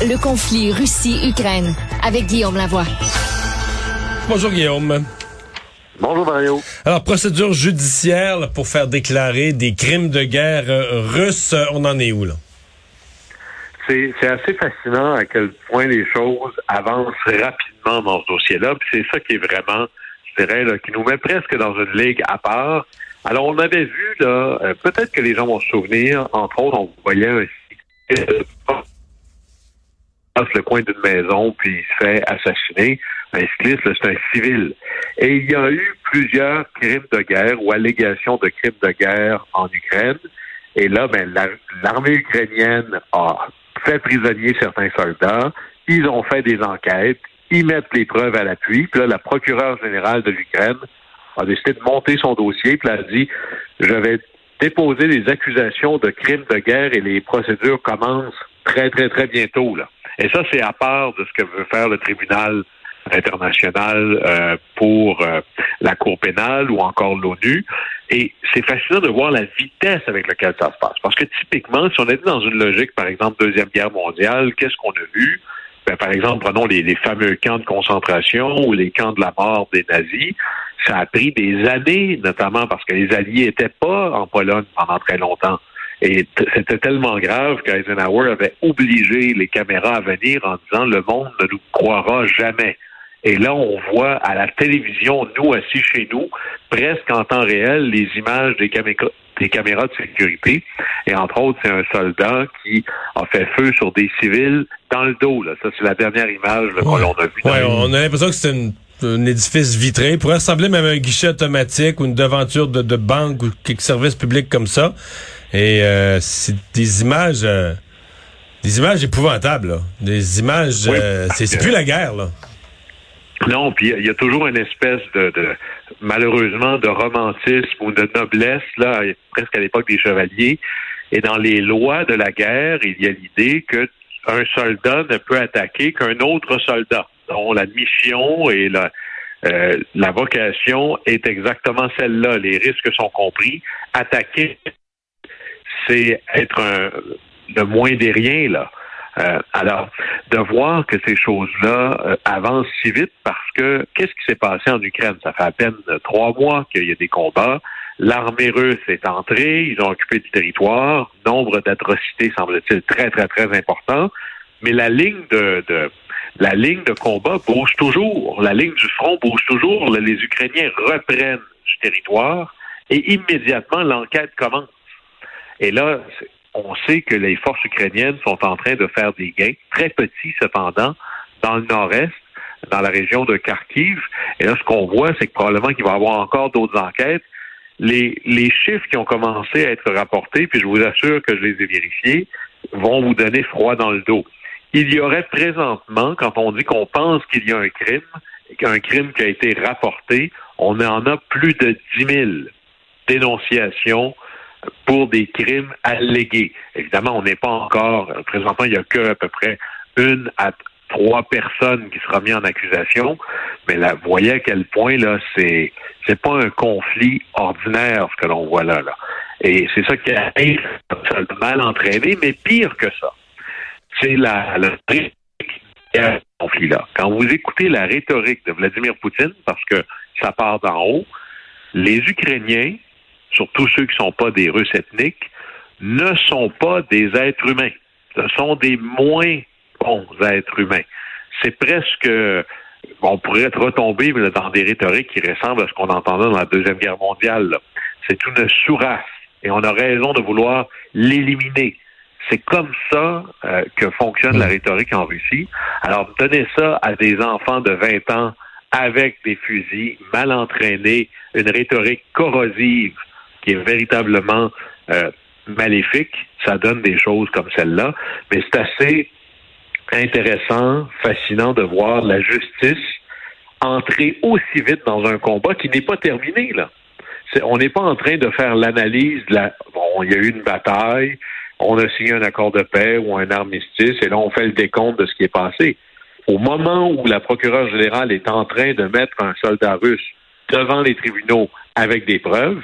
Le conflit Russie-Ukraine avec Guillaume Lavoie. Bonjour Guillaume. Bonjour Mario. Alors, procédure judiciaire pour faire déclarer des crimes de guerre euh, russes, on en est où là? C'est assez fascinant à quel point les choses avancent rapidement dans ce dossier-là. C'est ça qui est vraiment, je dirais, là, qui nous met presque dans une ligue à part. Alors, on avait vu, là, euh, peut-être que les gens vont se souvenir, entre autres, on voyait un passe le coin d'une maison puis il se fait assassiner. Un cycliste, c'est un civil. Et il y a eu plusieurs crimes de guerre ou allégations de crimes de guerre en Ukraine. Et là, ben, l'armée ukrainienne a fait prisonnier certains soldats. Ils ont fait des enquêtes. Ils mettent les preuves à l'appui. Puis là, la procureure générale de l'Ukraine a décidé de monter son dossier. Puis elle a dit, je vais déposer des accusations de crimes de guerre et les procédures commencent très, très, très bientôt. Là. Et ça, c'est à part de ce que veut faire le tribunal international euh, pour euh, la Cour pénale ou encore l'ONU. Et c'est fascinant de voir la vitesse avec laquelle ça se passe. Parce que typiquement, si on était dans une logique, par exemple, Deuxième Guerre mondiale, qu'est-ce qu'on a vu? Ben, par exemple, prenons les, les, fameux camps de concentration ou les camps de la mort des nazis. Ça a pris des années, notamment parce que les Alliés n'étaient pas en Pologne pendant très longtemps. Et c'était tellement grave qu'Eisenhower avait obligé les caméras à venir en disant le monde ne nous croira jamais. Et là, on voit à la télévision, nous assis chez nous, presque en temps réel, les images des, des caméras de sécurité. Et entre autres, c'est un soldat qui a fait feu sur des civils dans le dos. Là. Ça, c'est la dernière image que l'on a vue. Ouais, on a l'impression que c'est un édifice vitré. Il pourrait ressembler même à un guichet automatique ou une devanture de, de banque ou quelque service public comme ça. Et euh, c'est des images, euh, des images épouvantables, là. des images. Euh, c'est plus la guerre, là. Non, puis il y a toujours une espèce de, de, malheureusement de romantisme ou de noblesse là, presque à l'époque des chevaliers. Et dans les lois de la guerre, il y a l'idée que un soldat ne peut attaquer qu'un autre soldat, dont la mission et la, euh, la vocation est exactement celle-là. Les risques sont compris. Attaquer c'est être un, le moins des riens, là. Euh, alors, de voir que ces choses-là euh, avancent si vite parce que qu'est-ce qui s'est passé en Ukraine? Ça fait à peine trois mois qu'il y a des combats. L'armée russe est entrée, ils ont occupé du territoire, nombre d'atrocités semble-t-il très, très, très important, mais la ligne de, de, la ligne de combat bouge toujours, la ligne du front bouge toujours, les Ukrainiens reprennent du territoire et immédiatement l'enquête commence. Et là, on sait que les forces ukrainiennes sont en train de faire des gains, très petits cependant, dans le nord-est, dans la région de Kharkiv. Et là, ce qu'on voit, c'est que probablement qu'il va y avoir encore d'autres enquêtes. Les, chiffres qui ont commencé à être rapportés, puis je vous assure que je les ai vérifiés, vont vous donner froid dans le dos. Il y aurait présentement, quand on dit qu'on pense qu'il y a un crime, qu'un crime qui a été rapporté, on en a plus de 10 000 dénonciations pour des crimes allégués. Évidemment, on n'est pas encore, présentement, il n'y a que à peu près une à trois personnes qui seront mises en accusation, mais là, vous voyez à quel point là, c'est c'est pas un conflit ordinaire ce que l'on voit là, là. Et c'est ça qui arrive mal entraîné, mais pire que ça, c'est la, la conflit-là. Quand vous écoutez la rhétorique de Vladimir Poutine, parce que ça part d'en haut, les Ukrainiens surtout ceux qui ne sont pas des Russes ethniques, ne sont pas des êtres humains. Ce sont des moins bons êtres humains. C'est presque, on pourrait retomber dans des rhétoriques qui ressemblent à ce qu'on entendait dans la Deuxième Guerre mondiale. C'est une sous-race et on a raison de vouloir l'éliminer. C'est comme ça euh, que fonctionne la rhétorique en Russie. Alors, donnez ça à des enfants de 20 ans avec des fusils, mal entraînés, une rhétorique corrosive, qui est véritablement euh, maléfique, ça donne des choses comme celle-là. Mais c'est assez intéressant, fascinant de voir la justice entrer aussi vite dans un combat qui n'est pas terminé, là. on n'est pas en train de faire l'analyse de la. Bon, il y a eu une bataille, on a signé un accord de paix ou un armistice, et là, on fait le décompte de ce qui est passé. Au moment où la procureure générale est en train de mettre un soldat russe devant les tribunaux avec des preuves,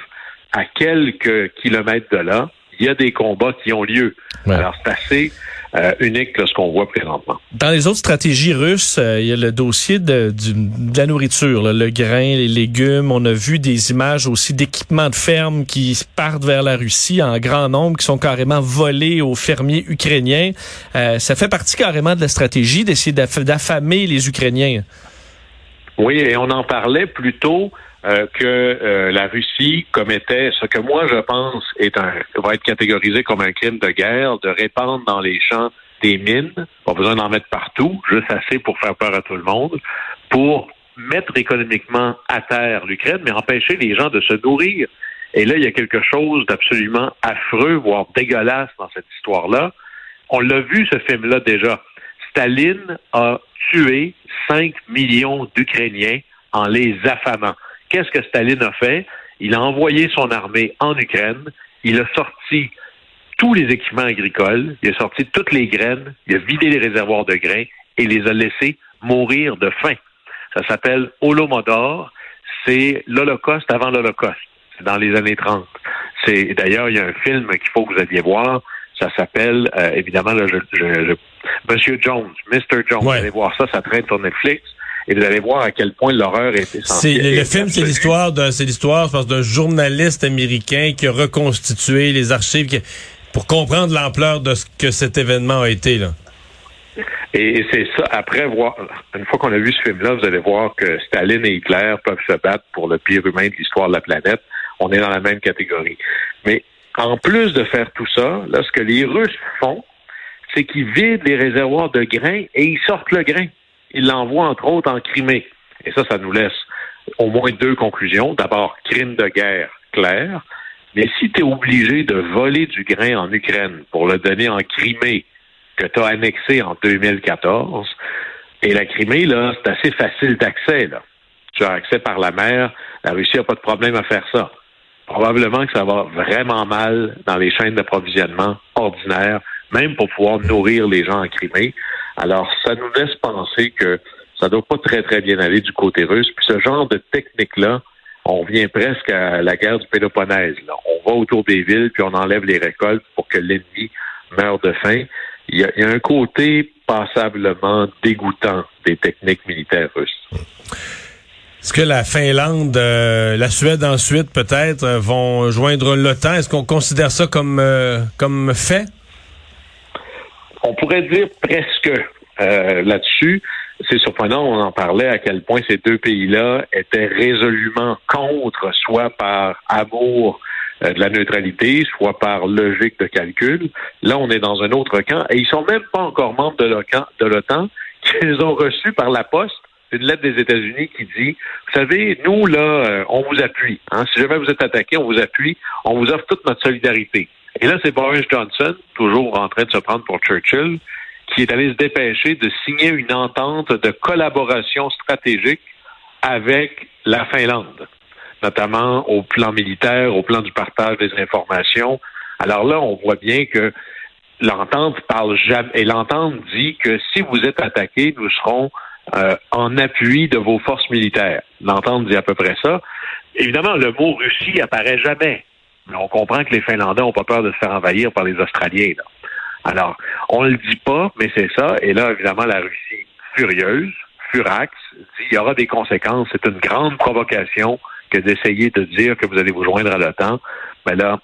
à quelques kilomètres de là, il y a des combats qui ont lieu. Alors, c'est assez euh, unique que ce qu'on voit présentement. Dans les autres stratégies russes, euh, il y a le dossier de, la nourriture, le grain, les légumes. On a vu des images aussi d'équipements de ferme qui partent vers la Russie en grand nombre, qui sont carrément volés aux fermiers ukrainiens. Euh, ça fait partie carrément de la stratégie d'essayer d'affamer les Ukrainiens. Oui, et on en parlait plutôt euh, que euh, la Russie commettait ce que moi je pense est un va être catégorisé comme un crime de guerre de répandre dans les champs des mines, pas besoin d'en mettre partout, juste assez pour faire peur à tout le monde, pour mettre économiquement à terre l'Ukraine, mais empêcher les gens de se nourrir. Et là, il y a quelque chose d'absolument affreux, voire dégueulasse dans cette histoire-là. On l'a vu, ce film-là, déjà. Staline a tué 5 millions d'Ukrainiens en les affamant. Qu'est-ce que Staline a fait? Il a envoyé son armée en Ukraine, il a sorti tous les équipements agricoles, il a sorti toutes les graines, il a vidé les réservoirs de grains et les a laissés mourir de faim. Ça s'appelle Holomodor, c'est l'Holocauste avant l'Holocauste. C'est dans les années 30. C'est d'ailleurs il y a un film qu'il faut que vous alliez voir. Ça s'appelle euh, évidemment le Monsieur Jones, Mr. Jones. Vous allez voir ça, ça traîne sur Netflix et vous allez voir à quel point l'horreur est essentielle. le film, c'est l'histoire d'un, c'est l'histoire, je pense, d'un journaliste américain qui a reconstitué les archives pour comprendre l'ampleur de ce que cet événement a été là. Et c'est ça, après voir, une fois qu'on a vu ce film-là, vous allez voir que Staline et Hitler peuvent se battre pour le pire humain de l'histoire de la planète. On est dans la même catégorie. Mais en plus de faire tout ça, là, ce que les Russes font, c'est qu'ils vident les réservoirs de grains et ils sortent le grain. Ils l'envoient entre autres en Crimée. Et ça, ça nous laisse au moins deux conclusions. D'abord, crime de guerre clair. Mais si tu es obligé de voler du grain en Ukraine pour le donner en Crimée, que tu as annexé en 2014, et la Crimée, là, c'est assez facile d'accès, là. Tu as accès par la mer. La Russie n'a pas de problème à faire ça. Probablement que ça va vraiment mal dans les chaînes d'approvisionnement ordinaires, même pour pouvoir nourrir les gens en Crimée. Alors, ça nous laisse penser que ça ne doit pas très, très bien aller du côté russe. Puis ce genre de technique-là, on vient presque à la guerre du Péloponnèse. Là. On va autour des villes, puis on enlève les récoltes pour que l'ennemi meure de faim. Il y, a, un côté passablement dégoûtant des techniques militaires russes. Est-ce que la Finlande, euh, la Suède ensuite peut-être euh, vont joindre l'OTAN? Est-ce qu'on considère ça comme, euh, comme fait? On pourrait dire presque euh, là-dessus. C'est surprenant, on en parlait à quel point ces deux pays-là étaient résolument contre, soit par amour euh, de la neutralité, soit par logique de calcul. Là, on est dans un autre camp et ils sont même pas encore membres de l'OTAN, qu'ils ont reçu par la poste une lettre des États-Unis qui dit, vous savez, nous, là, euh, on vous appuie. Hein. Si jamais vous êtes attaqué, on vous appuie. On vous offre toute notre solidarité. Et là, c'est Boris Johnson, toujours en train de se prendre pour Churchill, qui est allé se dépêcher de signer une entente de collaboration stratégique avec la Finlande, notamment au plan militaire, au plan du partage des informations. Alors là, on voit bien que l'entente parle jamais, et l'entente dit que si vous êtes attaqué, nous serons euh, en appui de vos forces militaires. L'entente dit à peu près ça. Évidemment, le mot Russie apparaît jamais on comprend que les Finlandais n'ont pas peur de se faire envahir par les Australiens. Alors, on le dit pas, mais c'est ça. Et là, évidemment, la Russie furieuse, furax, dit il y aura des conséquences. C'est une grande provocation que d'essayer de dire que vous allez vous joindre à l'OTAN. Mais là,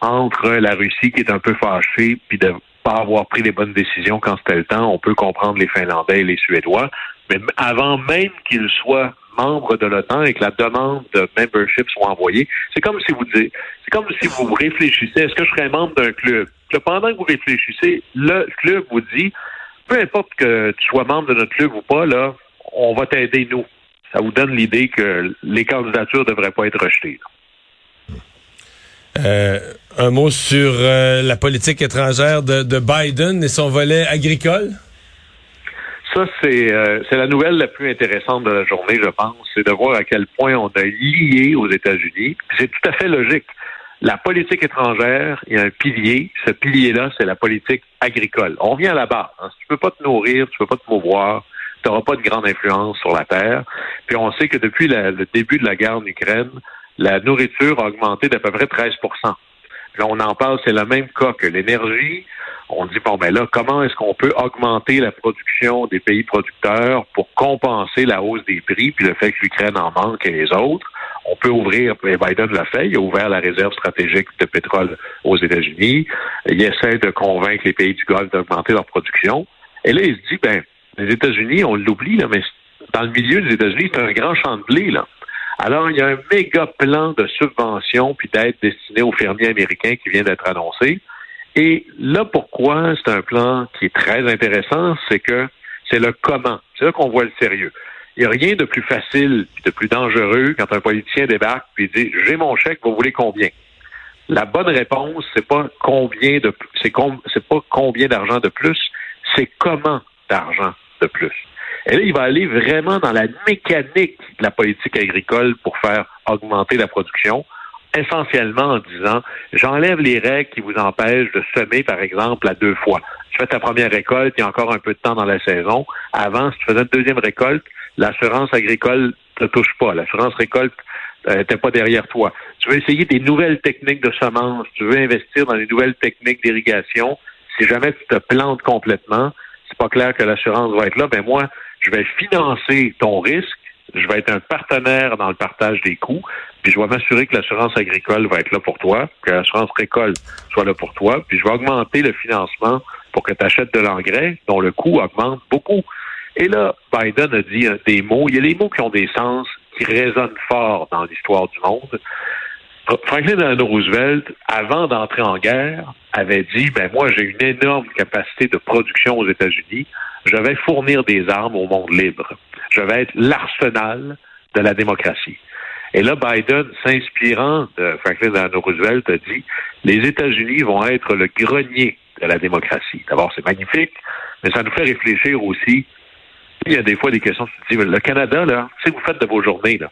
entre la Russie qui est un peu fâchée, puis de pas avoir pris les bonnes décisions quand c'était le temps, on peut comprendre les Finlandais et les Suédois. Mais avant même qu'ils soient membres de l'OTAN et que la demande de membership soit envoyée, c'est comme si vous dites, c'est comme si vous réfléchissez, est-ce que je serais membre d'un club? pendant que vous réfléchissez, le club vous dit, peu importe que tu sois membre de notre club ou pas, là, on va t'aider, nous. Ça vous donne l'idée que les candidatures ne devraient pas être rejetées. Euh, un mot sur euh, la politique étrangère de Biden et son volet agricole? Ça, euh, c'est la nouvelle la plus intéressante de la journée, je pense, c'est de voir à quel point on a lié aux États-Unis. C'est tout à fait logique. La politique étrangère, il y a un pilier. Ce pilier-là, c'est la politique agricole. On vient à la base. Hein. Si tu peux pas te nourrir, tu peux pas te mouvoir, tu n'auras pas de grande influence sur la terre. Puis on sait que depuis le début de la guerre en Ukraine, la nourriture a augmenté d'à peu près 13 Là, on en parle, c'est le même cas que l'énergie. On dit, bon, ben là, comment est-ce qu'on peut augmenter la production des pays producteurs pour compenser la hausse des prix, puis le fait que l'Ukraine en manque et les autres? On peut ouvrir, Biden l'a fait, il a ouvert la réserve stratégique de pétrole aux États-Unis. Il essaie de convaincre les pays du Golfe d'augmenter leur production. Et là, il se dit, ben, les États-Unis, on l'oublie, mais dans le milieu des États-Unis, c'est un grand champ de blé, là. Alors, il y a un méga plan de subvention puis d'aide destiné aux fermiers américains qui vient d'être annoncé. Et là, pourquoi c'est un plan qui est très intéressant, c'est que c'est le comment. C'est là qu'on voit le sérieux. Il n'y a rien de plus facile de plus dangereux quand un politicien débarque et dit J'ai mon chèque, vous voulez combien? La bonne réponse, c'est pas combien de c'est c'est pas combien d'argent de plus, c'est comment d'argent de plus. Et là, il va aller vraiment dans la mécanique de la politique agricole pour faire augmenter la production, essentiellement en disant j'enlève les règles qui vous empêchent de semer, par exemple, à deux fois. Tu fais ta première récolte, il y a encore un peu de temps dans la saison. Avant, si tu faisais une deuxième récolte, l'assurance agricole ne touche pas. L'assurance récolte n'était euh, pas derrière toi. Tu veux essayer des nouvelles techniques de semences, tu veux investir dans des nouvelles techniques d'irrigation. Si jamais tu te plantes complètement, c'est pas clair que l'assurance va être là. Ben moi, je vais financer ton risque, je vais être un partenaire dans le partage des coûts, puis je vais m'assurer que l'assurance agricole va être là pour toi, que l'assurance récolte soit là pour toi, puis je vais augmenter le financement pour que tu achètes de l'engrais dont le coût augmente beaucoup. Et là, Biden a dit des mots, il y a des mots qui ont des sens, qui résonnent fort dans l'histoire du monde. Franklin Delano Roosevelt, avant d'entrer en guerre, avait dit, ben moi j'ai une énorme capacité de production aux États-Unis, je vais fournir des armes au monde libre. Je vais être l'arsenal de la démocratie. Et là, Biden, s'inspirant de Franklin Delano Roosevelt, a dit, les États-Unis vont être le grenier de la démocratie. D'abord, c'est magnifique, mais ça nous fait réfléchir aussi. Il y a des fois des questions, tu te dis, le Canada, là, que vous faites de vos journées, là?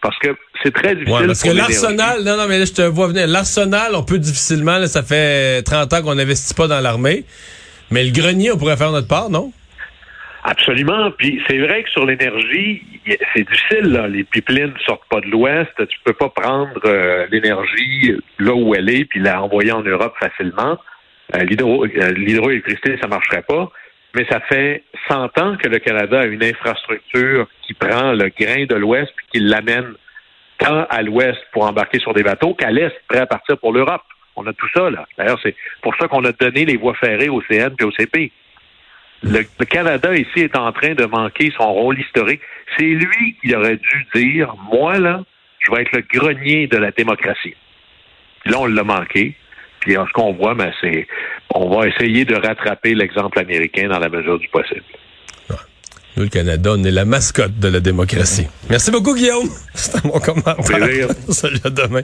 Parce que c'est très difficile. Ouais, parce que l'arsenal, non, non, mais là, je te vois venir. L'arsenal, on peut difficilement, là, ça fait 30 ans qu'on n'investit pas dans l'armée. Mais le grenier, on pourrait faire notre part, non? Absolument. Puis c'est vrai que sur l'énergie, c'est difficile. Là. Les pipelines ne sortent pas de l'Ouest. Tu peux pas prendre euh, l'énergie là où elle est puis la envoyer en Europe facilement. Euh, euh, l'hydroélectricité, ça marcherait pas. Mais ça fait 100 ans que le Canada a une infrastructure qui prend le grain de l'Ouest puis qui l'amène tant à l'Ouest pour embarquer sur des bateaux qu'à l'Est, prêt à partir pour l'Europe. On a tout ça, là. D'ailleurs, c'est pour ça qu'on a donné les voies ferrées au CN et au CP. Le, Canada ici est en train de manquer son rôle historique. C'est lui qui aurait dû dire, moi, là, je vais être le grenier de la démocratie. là, on l'a manqué. Puis ce qu'on voit, ben, c'est on va essayer de rattraper l'exemple américain dans la mesure du possible. Nous, le Canada, on est la mascotte de la démocratie. Merci beaucoup, Guillaume. C'était mon commentaire. Salut, à demain.